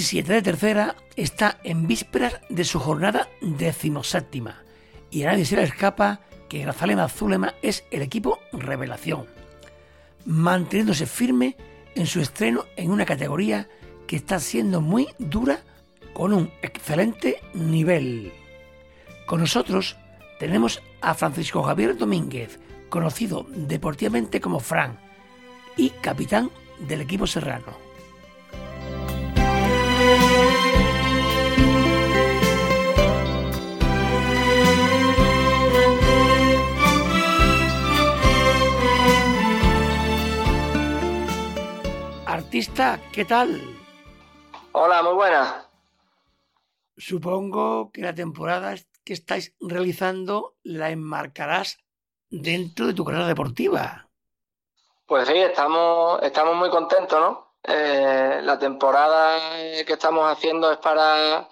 El grupo 17 de tercera está en vísperas de su jornada decimoséptima y a nadie se le escapa que Grazalema Zulema es el equipo revelación, manteniéndose firme en su estreno en una categoría que está siendo muy dura con un excelente nivel. Con nosotros tenemos a Francisco Javier Domínguez, conocido deportivamente como Fran y capitán del equipo serrano. Artista, ¿qué tal? Hola, muy buena. Supongo que la temporada que estáis realizando la enmarcarás dentro de tu carrera deportiva. Pues sí, estamos, estamos muy contentos, ¿no? Eh, la temporada que estamos haciendo es para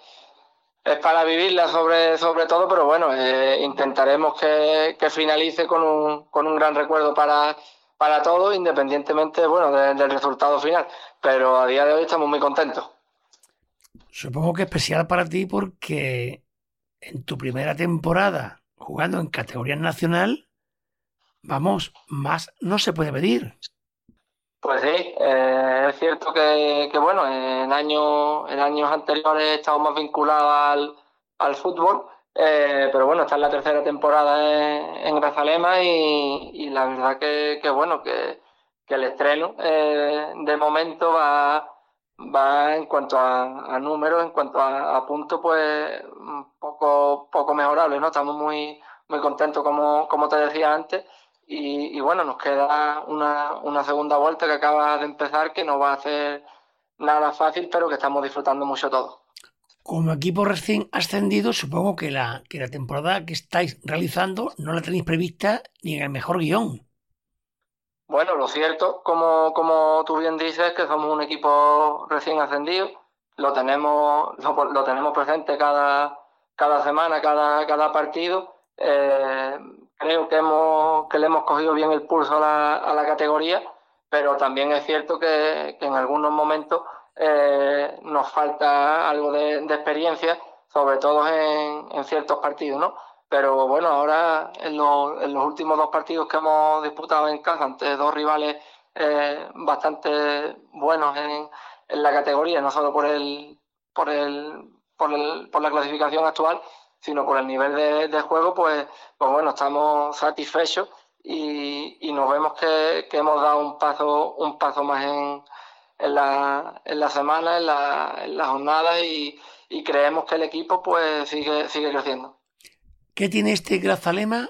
es para vivirla sobre, sobre todo, pero bueno, eh, intentaremos que, finalice con un, con un gran recuerdo para, para todos, independientemente bueno, del resultado final. Pero a día de hoy estamos muy contentos. Supongo que especial para ti porque en tu primera temporada jugando en categoría nacional, vamos, más no se puede pedir. Pues sí, eh, es cierto que, bueno, en años, en años anteriores estado más vinculado al, fútbol, eh, pero bueno, esta es la tercera temporada en, Grazalema y, la verdad que, bueno, que, el estreno eh, de momento va, va en cuanto a, números, en cuanto a, puntos, pues poco, poco mejorable, ¿no? Estamos muy, muy contentos, como, como te decía antes. Y, bueno, nos queda una, segunda vuelta que acaba de empezar, que no va a ser nada fácil, pero que estamos disfrutando mucho todo. Como equipo recién ascendido, supongo que la, que la temporada que estáis realizando no la tenéis prevista ni en el mejor guion. Bueno, lo cierto, como, como tú bien dices, que somos un equipo recién ascendido, lo tenemos, lo, tenemos presente cada, cada semana, cada, cada partido. Eh, creo que, hemos, que le hemos cogido bien el pulso a la, a la categoría, pero también es cierto que, en algunos momentos eh, nos falta algo de, experiencia, sobre todo en, en, ciertos partidos, ¿no? Pero bueno, ahora en, en, los últimos dos partidos que hemos disputado en casa ante dos rivales eh, bastante buenos en, en, la categoría, no solo por el, por el, por, el, por la clasificación actual, sino por el nivel de, juego, pues, pues bueno, estamos satisfechos y, nos vemos que, hemos dado un paso, un paso más en, en, la, en la semana, en la, en la jornada y, creemos que el equipo pues sigue, sigue creciendo. ¿Qué tiene este Grazalema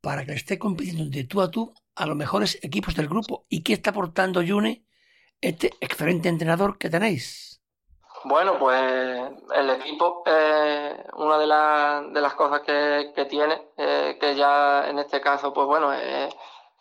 para que esté compitiendo de tú a tú a los mejores equipos del grupo? ¿Y qué está aportando Yune, este excelente entrenador que tenéis? Bueno, pues el equipo, eh, una de, de, las cosas que, tiene, eh, que ya en este caso, pues bueno, eh,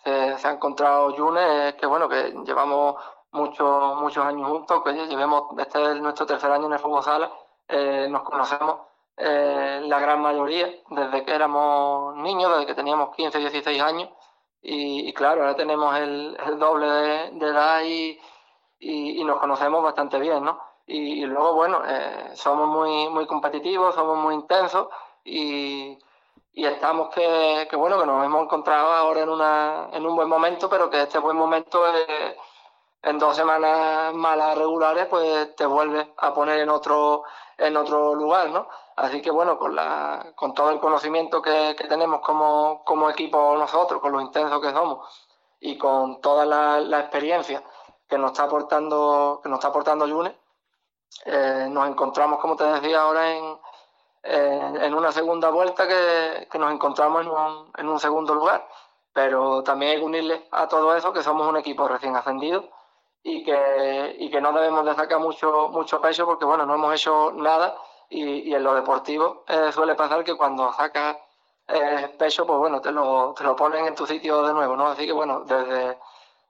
se, ha encontrado Yune, es que bueno, que llevamos muchos muchos años juntos, que llevemos, este es nuestro tercer año en el fútbol sala, eh, nos conocemos la gran mayoría desde que éramos niños, desde que teníamos 15, 16 años, y, claro, ahora tenemos el, doble de, edad y, y nos conocemos bastante bien, ¿no? Y, luego, bueno, eh, somos muy, muy competitivos, somos muy intensos y, estamos que, bueno, que nos hemos encontrado ahora en, una, en un buen momento, pero que este buen momento en dos semanas malas regulares, pues te vuelve a poner en otro, en otro lugar, ¿no? Así que bueno, con, la, con todo el conocimiento que, tenemos como, como, equipo nosotros, con lo intensos que somos y con toda la, experiencia que nos está aportando, que nos está aportando Yune, eh, nos encontramos, como te decía, ahora en, en una segunda vuelta que, nos encontramos en un, en un, segundo lugar. Pero también hay que unirle a todo eso que somos un equipo recién ascendido y que, y que no debemos de sacar mucho, mucho peso porque, bueno, no hemos hecho nada y, en lo deportivo eh, suele pasar que cuando sacas eh, peso, pues bueno, te lo, te lo ponen en tu sitio de nuevo, ¿no? Así que, bueno, desde,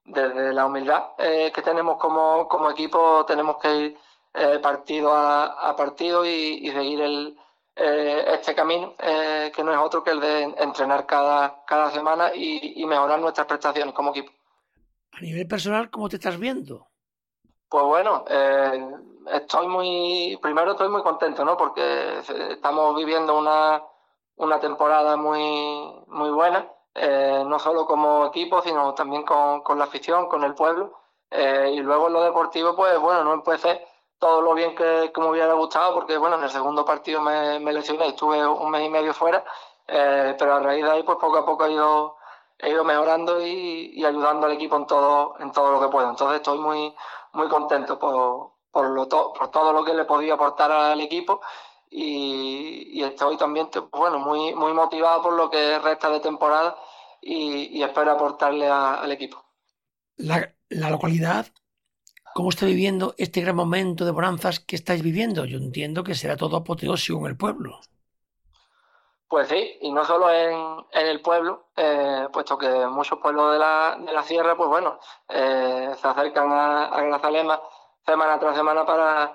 desde la humildad que tenemos como, como equipo tenemos que ir eh, partido a, partido y, seguir el, eh, este camino, eh, que no es otro que el de entrenar cada, cada semana y, mejorar nuestras prestaciones como equipo. A nivel personal, ¿cómo te estás viendo? Pues bueno, eh, estoy muy, primero estoy muy contento, ¿no? Porque estamos viviendo una, una temporada muy, muy buena, eh, no solo como equipo, sino también con, con la afición, con el pueblo. Eh, y luego en lo deportivo, pues bueno, no empecé todo lo bien que, me hubiera gustado, porque bueno, en el segundo partido me, me lesioné, estuve un mes y medio fuera, eh, pero a raíz de ahí, pues poco a poco he ido, he ido mejorando y, ayudando al equipo en todo, en todo lo que puedo. Entonces estoy muy, muy contento por, por, lo por todo lo que le podía aportar al equipo y, estoy también bueno, muy, muy motivado por lo que resta de temporada y, espero aportarle al equipo. La, la localidad ¿Cómo está viviendo este gran momento de bonanzas que estáis viviendo? Yo entiendo que será todo apoteósico en el pueblo. Pues sí, y no solo en, el pueblo, eh, puesto que muchos pueblos de la, de la sierra, pues bueno, eh, se acercan a, a Grazalema semana tras semana para,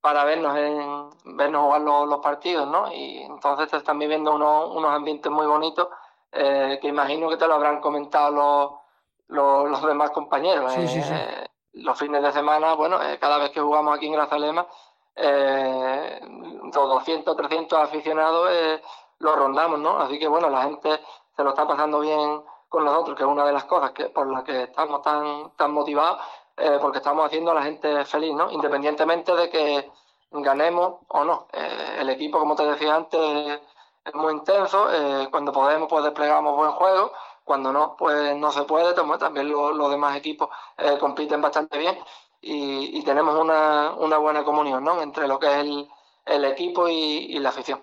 para vernos en vernos jugar los, partidos, ¿no? Y entonces te están viviendo unos, unos ambientes muy bonitos eh, que imagino que te lo habrán comentado los, los, demás compañeros. Sí, sí, sí los fines de semana, bueno, cada vez que jugamos aquí en Grazalema, eh, 200, 300 aficionados lo rondamos, ¿no? Así que bueno, la gente se lo está pasando bien con nosotros, que es una de las cosas que por las que estamos tan, tan motivados, eh, porque estamos haciendo a la gente feliz, ¿no? Independientemente de que ganemos o no. el equipo, como te decía antes, es muy intenso, cuando podemos pues desplegamos buen juego cuando no, pues no se puede, también los, demás equipos eh, compiten bastante bien y, tenemos una, buena comunión ¿no? entre lo que es el, equipo y, la afición.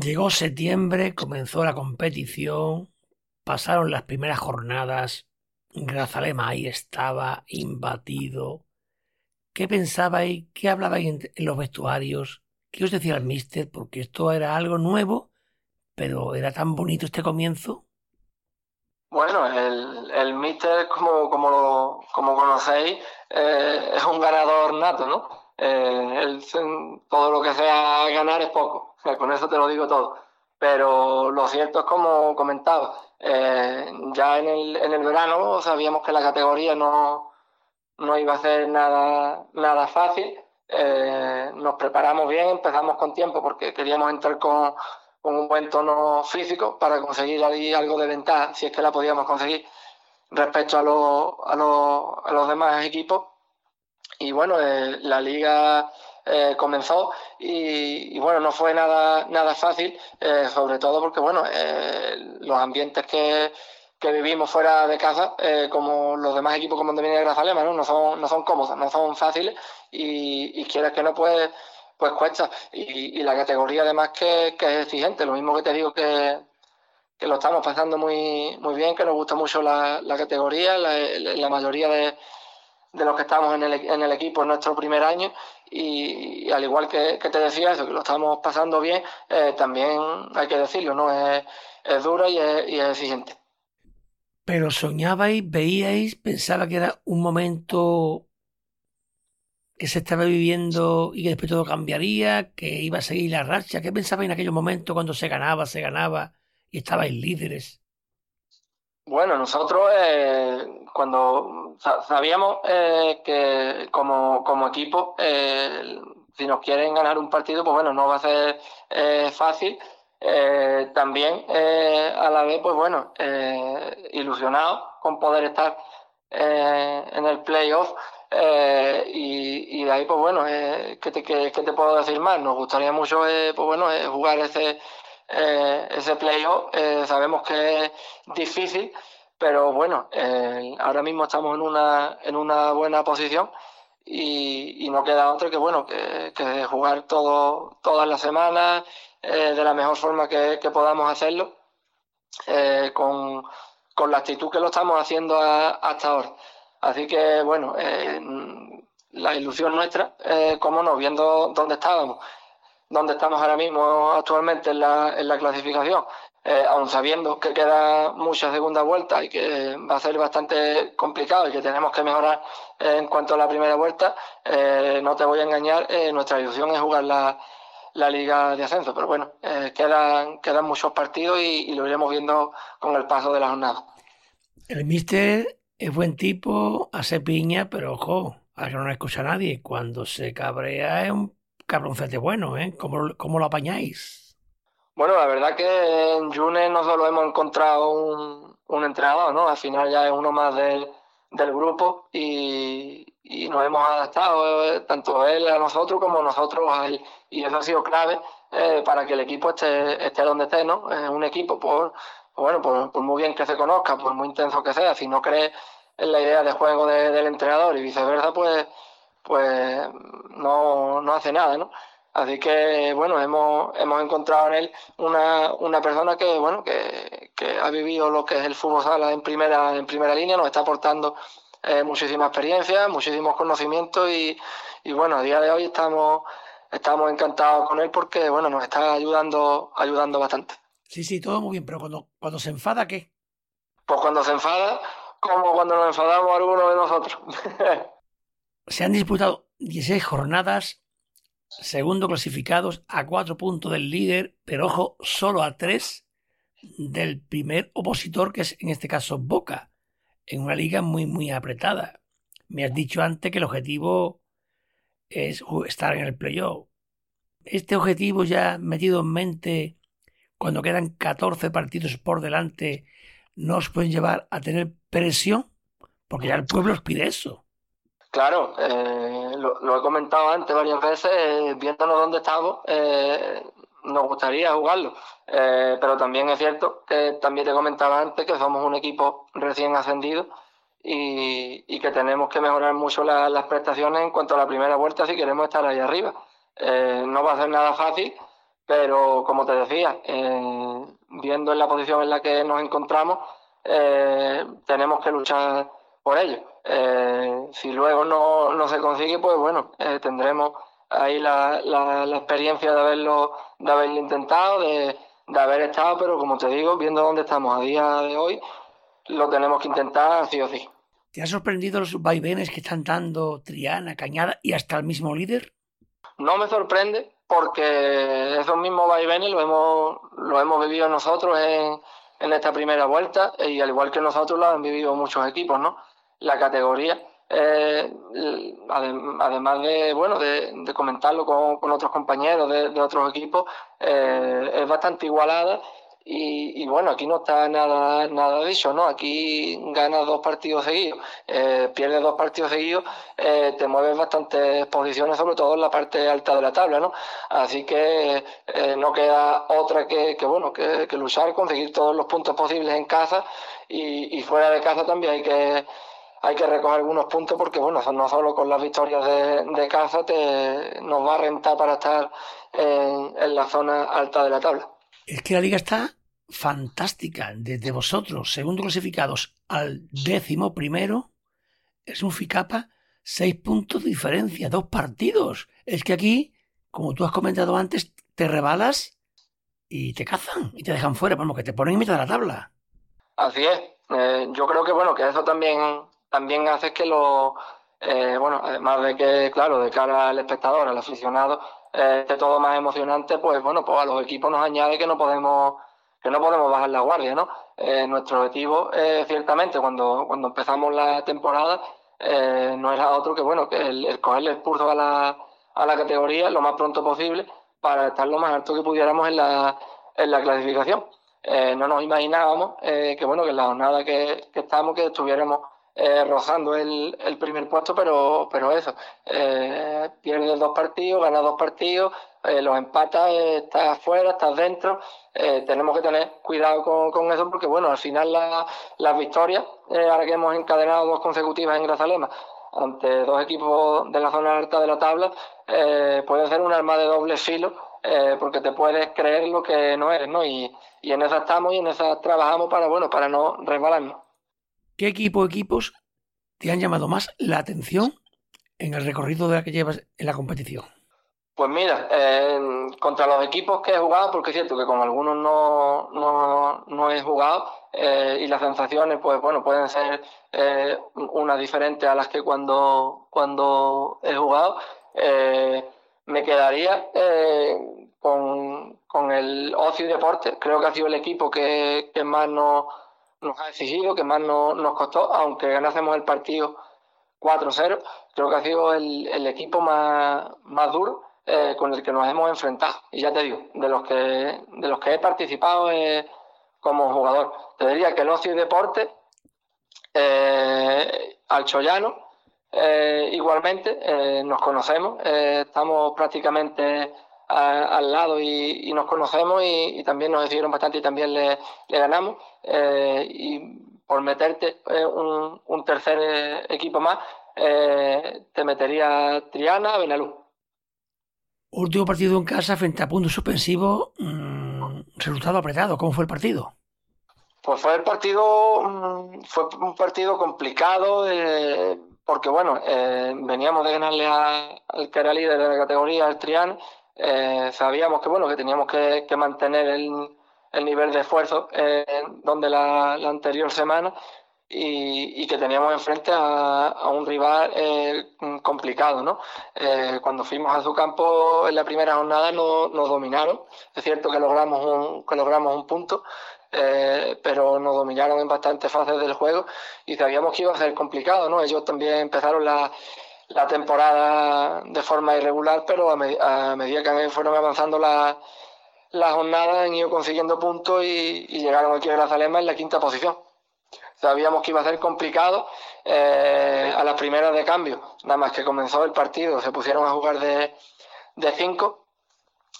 Llegó septiembre, comenzó la competición, pasaron las primeras jornadas, Grazalema ahí estaba, imbatido. ¿Qué pensabais? ¿Qué hablabais en, los vestuarios? ¿Qué os decía el mister? Porque esto era algo nuevo, pero era tan bonito este comienzo. Bueno, el, el Mister, como, como, como conocéis, eh, es un ganador nato, ¿no? Eh, todo lo que sea ganar es poco, con eso te lo digo todo. Pero lo cierto es como comentaba, eh, ya en el, en el verano sabíamos que la categoría no, no iba a ser nada, nada fácil. nos preparamos bien, empezamos con tiempo porque queríamos entrar con, con un buen tono físico para conseguir ahí algo de ventaja, si es que la podíamos conseguir respecto a, los, a, los, a los demás equipos. Y bueno, eh, la liga eh, comenzó y, bueno, no fue nada, nada fácil, eh, sobre todo porque bueno, los ambientes que, que, vivimos fuera de casa, como los demás equipos como de Grazalema, ¿no? No, son, no son cómodos, no son fáciles y, y quieres que no, pues pues cuesta. Y, la categoría además que, es exigente, lo mismo que te digo que, lo estamos pasando muy, muy bien, que nos gusta mucho la, categoría, la, mayoría de, los que estamos en el, en el equipo en nuestro primer año y, al igual que, te decía eso, que lo estamos pasando bien, eh, también hay que decirlo, ¿no? Es, es dura y es, y es exigente. Pero soñabais, veíais, pensaba que era un momento que se estaba viviendo y que después todo cambiaría, que iba a seguir la racha? ¿Qué pensaba en aquel momento cuando se ganaba, se ganaba y estabais líderes? Bueno, nosotros eh, cuando sabíamos eh, que como, como equipo, eh, si nos quieren ganar un partido, pues bueno, no va a ser fácil. también a la vez, pues bueno, ilusionado con poder estar en el playoff eh, y, de ahí, pues bueno, eh, ¿qué, te, qué, te, puedo decir más? Nos gustaría mucho, eh, pues bueno, eh, jugar ese, ese playoff. sabemos que es difícil, pero bueno, ahora mismo estamos en una, en una buena posición y, no queda otro que, bueno, que, jugar todo, todas las semanas de la mejor forma que, podamos hacerlo, con, con la actitud que lo estamos haciendo hasta ahora. Así que, bueno, eh, la ilusión nuestra, eh, como no, viendo dónde estábamos, dónde estamos ahora mismo actualmente en la, en la clasificación, eh, aún sabiendo que queda mucha segunda vuelta y que va a ser bastante complicado y que tenemos que mejorar en cuanto a la primera vuelta, no te voy a engañar, nuestra ilusión es jugar la, la liga de ascenso, pero bueno, quedan, quedan muchos partidos y, lo iremos viendo con el paso de la jornada. El míster es buen tipo, hace piña, pero ojo, a que no escucha a nadie. Cuando se cabrea es un cabroncete bueno, ¿eh? ¿Cómo, cómo lo apañáis? Bueno, la verdad que en June no solo hemos encontrado un, un entrenador, ¿no? Al final ya es uno más del, del grupo y, y nos hemos adaptado, eh, tanto él a nosotros como nosotros a él. Y eso ha sido clave eh, para que el equipo esté, esté donde esté, ¿no? Es un equipo, por, bueno, por, por, muy bien que se conozca, por muy intenso que sea, si no cree en la idea de juego de, del entrenador y viceversa, pues, pues no, no hace nada, ¿no? Así que, bueno, hemos, hemos encontrado en él una, una persona que, bueno, que, que, ha vivido lo que es el fútbol sala en primera, en primera línea, nos está aportando eh, muchísima experiencia, muchísimos conocimientos y, y, bueno, a día de hoy estamos, estamos encantados con él porque, bueno, nos está ayudando, ayudando bastante. Sí, sí, todo muy bien, pero cuando, cuando se enfada, ¿qué? Pues cuando se enfada, como cuando nos enfadamos algunos de nosotros. se han disputado 16 jornadas segundo clasificados a cuatro puntos del líder, pero ojo, solo a tres del primer opositor, que es en este caso Boca, en una liga muy, muy apretada. Me has dicho antes que el objetivo es estar en el playoff. Este objetivo ya metido en mente, cuando quedan 14 partidos por delante, ¿no os pueden llevar a tener presión? Porque ya el pueblo os pide eso. Claro, eh, lo, he comentado antes varias veces, eh, viéndonos dónde estamos, eh, nos gustaría jugarlo. Pero también es cierto que también te comentaba antes que somos un equipo recién ascendido y, que tenemos que mejorar mucho la, las prestaciones en cuanto a la primera vuelta si queremos estar ahí arriba. No va a ser nada fácil, pero como te decía, viendo en la posición en la que nos encontramos, tenemos que luchar por ello. Eh, si luego no, no, se consigue, pues bueno, eh, tendremos ahí la, la, la, experiencia de haberlo, de haberlo intentado, de, de, haber estado, pero como te digo, viendo dónde estamos a día de hoy, lo tenemos que intentar sí o sí. ¿Te ha sorprendido los vaivenes que están dando Triana, Cañada y hasta el mismo líder? No me sorprende porque esos mismos vaivenes lo hemos, lo hemos vivido nosotros en, en esta primera vuelta y al igual que nosotros lo han vivido muchos equipos, ¿no? La categoría, eh, además de, bueno, de, comentarlo con, otros compañeros de, otros equipos, eh, es bastante igualada y, y, bueno, aquí no está nada, nada dicho, ¿no? Aquí ganas dos partidos seguidos, eh, pierdes dos partidos seguidos, eh, te mueves bastantes posiciones, sobre todo en la parte alta de la tabla, ¿no? Así que no queda otra que, que bueno, que, que, luchar, conseguir todos los puntos posibles en casa y, y fuera de casa también hay que hay que recoger algunos puntos porque, bueno, no solo con las victorias de, de casa te, nos va a rentar para estar en, en, la zona alta de la tabla. Es que la liga está fantástica. Desde vosotros, segundo clasificados, al décimo primero, es un Ficapa, seis puntos de diferencia, dos partidos. Es que aquí, como tú has comentado antes, te rebalas y te cazan y te dejan fuera, vamos, que te ponen en mitad de la tabla. Así es. Eh, yo creo que, bueno, que eso también también hace que lo, eh, bueno, además de que, claro, de cara al espectador, al aficionado, eh, esté todo más emocionante, pues bueno, pues a los equipos nos añade que no podemos que no podemos bajar la guardia, ¿no? Eh, nuestro objetivo, eh, ciertamente, cuando, cuando empezamos la temporada, eh, no era otro que, bueno, que el, el cogerle el pulso a la, a la categoría lo más pronto posible para estar lo más alto que pudiéramos en la, en la clasificación. no nos imaginábamos que, bueno, que en la jornada que, que estamos, que estuviéramos eh, rozando el, el, primer puesto, pero, pero eso, eh, pierdes dos partidos, ganas dos partidos, eh, los empatas, estás afuera, estás dentro, eh, tenemos que tener cuidado con, con, eso porque, bueno, al final la, las victorias, eh, ahora que hemos encadenado dos consecutivas en Grazalema, ante dos equipos de la zona alta de la tabla, eh, puede ser un arma de doble filo, porque te puedes creer lo que no eres, ¿no? Y, y en esa estamos y en esa trabajamos para, bueno, para no resbalarnos. ¿Qué equipo o equipos te han llamado más la atención en el recorrido de la que llevas en la competición? Pues mira, contra los equipos que he jugado, porque es cierto que con algunos no, no, no he jugado eh, y las sensaciones, pues bueno, pueden ser eh, unas diferentes a las que cuando, cuando he jugado. Eh, me quedaría con, con, el Ocio y Deporte, creo que ha sido el equipo que, que más nos nos ha exigido, que más no, nos costó, aunque ganásemos el partido 4-0. Creo que ha sido el, equipo más, más duro eh, con el que nos hemos enfrentado. Y ya te digo, de los que, de los que he participado eh, como jugador. Te diría que el ocio y deporte, eh, al Chollano, igualmente, nos conocemos, estamos prácticamente al lado y, nos conocemos y, también nos decidieron bastante y también le, ganamos. y por meterte un, un tercer equipo más, te metería Triana, Benalú. Último partido en casa frente a punto suspensivo, mmm, resultado apretado. ¿Cómo fue el partido? Pues fue el partido, mm, fue un partido complicado eh, porque bueno, eh, veníamos de ganarle al que era líder de la categoría, el Trián. Eh, sabíamos que bueno, que teníamos que, mantener el, nivel de esfuerzo donde la, la anterior semana y, que teníamos enfrente a, un rival eh, complicado, ¿no? Eh, cuando fuimos a su campo en la primera jornada no, nos dominaron. Es cierto que logramos un, que logramos un punto, eh, pero nos dominaron en bastantes fases del juego y sabíamos que iba a ser complicado, ¿no? Ellos también empezaron la, la temporada de forma irregular, pero a, medida que fueron avanzando las la jornadas han ido consiguiendo puntos y, y llegaron aquí a Grazalema en la quinta posición. Sabíamos que iba a ser complicado eh, a las primeras de cambio. Nada más que comenzó el partido, se pusieron a jugar de, cinco.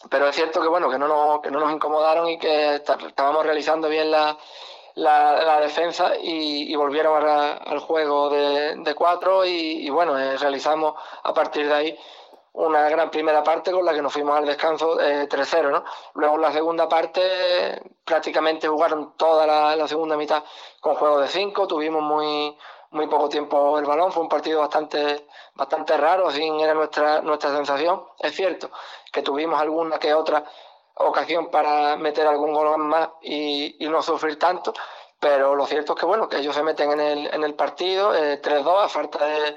Pero es cierto que bueno, que no nos, que no nos incomodaron y que estábamos realizando bien la, la, defensa y, volvieron al juego de, cuatro y, bueno, eh, realizamos a partir de ahí una gran primera parte con la que nos fuimos al descanso eh, 3-0, ¿no? Luego la segunda parte prácticamente jugaron toda la, segunda mitad con juego de 5, tuvimos muy, muy poco tiempo el balón, fue un partido bastante, bastante raro, así era nuestra, nuestra sensación. Es cierto que tuvimos alguna que otra ocasión para meter algún gol más y, y no sufrir tanto, pero lo cierto es que bueno, que ellos se meten en el, en el partido, eh, 3-2 a falta de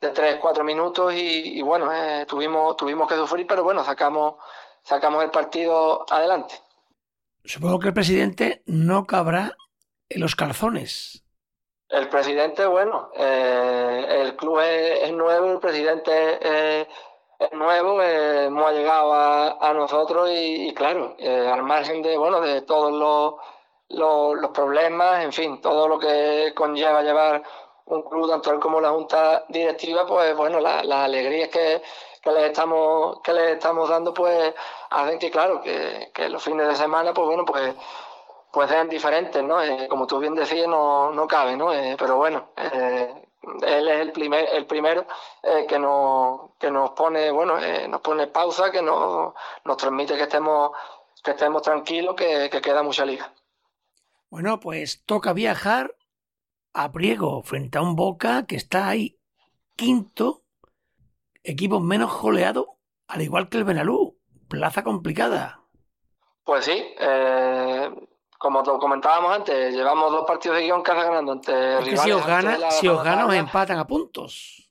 de 3, 4 minutos y, bueno, eh, tuvimos, tuvimos que sufrir, pero bueno, sacamos, sacamos el partido adelante. Supongo que el presidente no cabrá en los calzones. El presidente, bueno, eh, el club es, nuevo, el presidente es nuevo, eh, hemos llegado a, nosotros y, claro, al margen de, bueno, de todos los, los problemas, en fin, todo lo que conlleva llevar un club tanto él como la junta directiva, pues bueno, las la alegrías que, que les estamos, que les estamos dando, pues hacen que claro, que, que los fines de semana, pues bueno, pues pues sean diferentes, ¿no? Eh, como tú bien decías, no, no cabe, ¿no? Eh, pero bueno, eh, él es el primer, el primero que nos, que nos pone, bueno, nos pone pausa, que nos, nos transmite que estemos, que estemos tranquilos, que, que queda mucha liga. Bueno, pues toca viajar a Priego frente a un Boca que está ahí quinto, equipo menos joleado, al igual que el Benalú. Plaza complicada. Pues sí, eh, como comentábamos antes, llevamos dos partidos de guion casa ganando ante Si os, gana, si os gana, os empatan a puntos.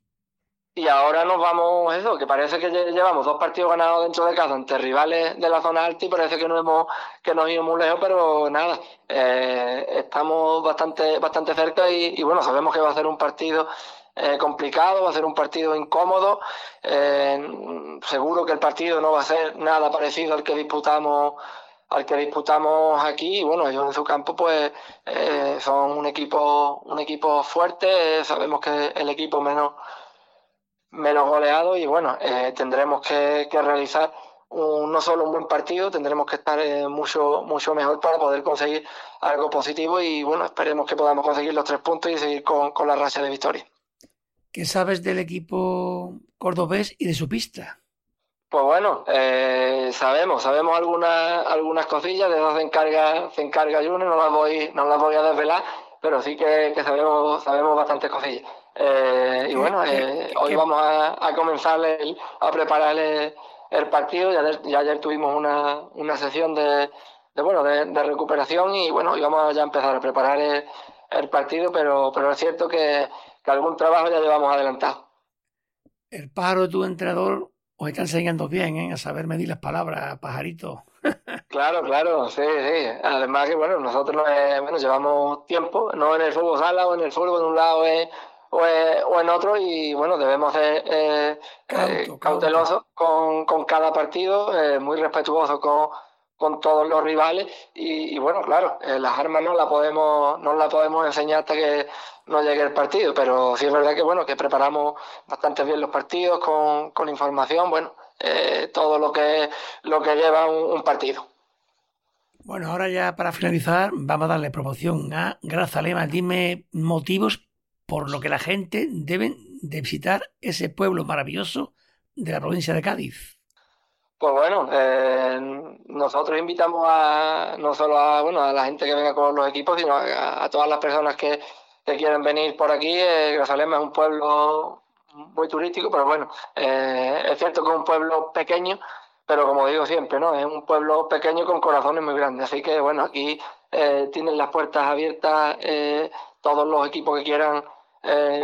Y ahora nos vamos, eso, que parece que llevamos dos partidos ganados dentro de casa ante rivales de la zona alta y parece que no hemos, que nos ido muy lejos, pero nada, eh, estamos bastante, bastante cerca y, bueno, sabemos que va a ser un partido eh, complicado, va a ser un partido incómodo. Eh, seguro que el partido no va a ser nada parecido al que disputamos al que disputamos aquí y bueno ellos en su campo pues son un equipo un equipo fuerte sabemos que el equipo menos menos goleado y bueno, eh, tendremos que, realizar no solo un buen partido, tendremos que estar eh, mucho, mucho mejor para poder conseguir algo positivo y bueno, esperemos que podamos conseguir los tres puntos y seguir con, la racha de victoria. ¿Qué sabes del equipo cordobés y de su pista? Pues bueno, eh, sabemos, sabemos algunas, algunas cosillas, de eso se encarga, se encarga no las voy, no las voy a desvelar, pero sí que, que sabemos, sabemos bastantes cosillas. Eh, y bueno, eh, hoy vamos a, comenzar a preparar el, partido. Ya ayer, tuvimos una, una sesión de, bueno, de, recuperación y bueno, hoy vamos ya a empezar a preparar el, partido, pero, pero es cierto que, algún trabajo ya llevamos adelantado. El pájaro de tu entrenador os está enseñando bien ¿eh? a saber medir las palabras, pajarito. Claro, claro, sí, sí. Además que, bueno, nosotros bueno, llevamos tiempo, no en el fútbol sala o en el fútbol, de un lado es o, en otro y bueno, debemos ser eh, cautelosos con, con, cada partido, muy respetuosos con, con todos los rivales y, bueno, claro, las armas no las podemos no la podemos enseñar hasta que no llegue el partido, pero sí es verdad que bueno, que preparamos bastante bien los partidos con, con información, bueno, todo lo que lo que lleva un partido. Bueno, ahora ya para finalizar, vamos a darle promoción a Grazalema. Dime motivos por lo que la gente debe de visitar ese pueblo maravilloso de la provincia de Cádiz. Pues bueno, eh, nosotros invitamos a no solo a bueno a la gente que venga con los equipos, sino a, todas las personas que, quieren venir por aquí. Eh, Grazalema es un pueblo muy turístico, pero bueno, eh, es cierto que es un pueblo pequeño, pero como digo siempre, ¿no? Es un pueblo pequeño con corazones muy grandes, así que bueno, aquí eh, tienen las puertas abiertas todos los equipos que quieran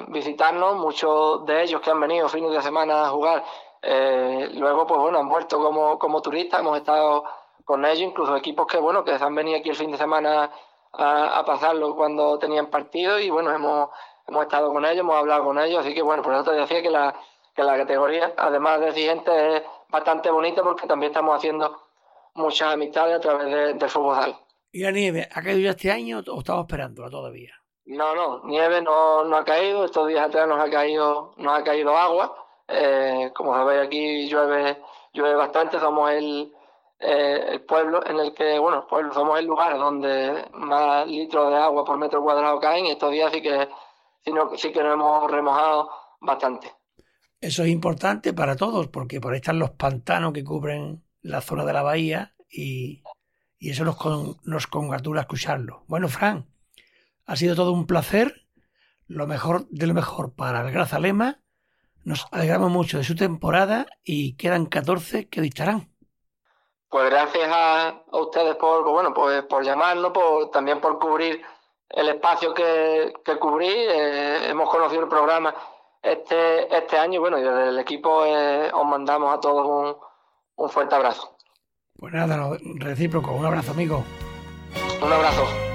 visitarnos, muchos de ellos que han venido fines de semana a jugar, luego pues bueno, han vuelto como, como turistas, hemos estado con ellos, incluso equipos que bueno, que se han venido aquí el fin de semana a, pasarlo cuando tenían partido y bueno, hemos, hemos estado con ellos, hemos hablado con ellos, así que bueno, por eso te decía que la, que la categoría, además de exigente, es bastante bonita porque también estamos haciendo muchas amistades a través del fútbol. ¿Y la nieve ha caído ya este año o estamos esperándola todavía? No, no, nieve no, no ha caído. Estos días atrás nos ha caído, nos ha caído agua. Eh, como sabéis aquí llueve, llueve bastante. Somos el, eh, el pueblo en el que, bueno, pueblo, somos el lugar donde más litros de agua por metro cuadrado caen. Y estos días sí que, sí, sí que nos hemos remojado bastante. Eso es importante para todos porque por ahí están los pantanos que cubren la zona de la bahía y, eso nos, nos congratula escucharlo. Bueno, Fran, ha sido todo un placer, lo mejor de lo mejor para el Grazalema. Nos alegramos mucho de su temporada y quedan 14 que dictarán. Pues gracias a, ustedes por, bueno, pues por llamarnos, por, también por cubrir el espacio que, que cubrí. Eh, hemos conocido el programa este, este año. Bueno, y desde el equipo eh, os mandamos a todos un, un fuerte abrazo. Pues nada, recíproco. Un abrazo, amigo. Un abrazo.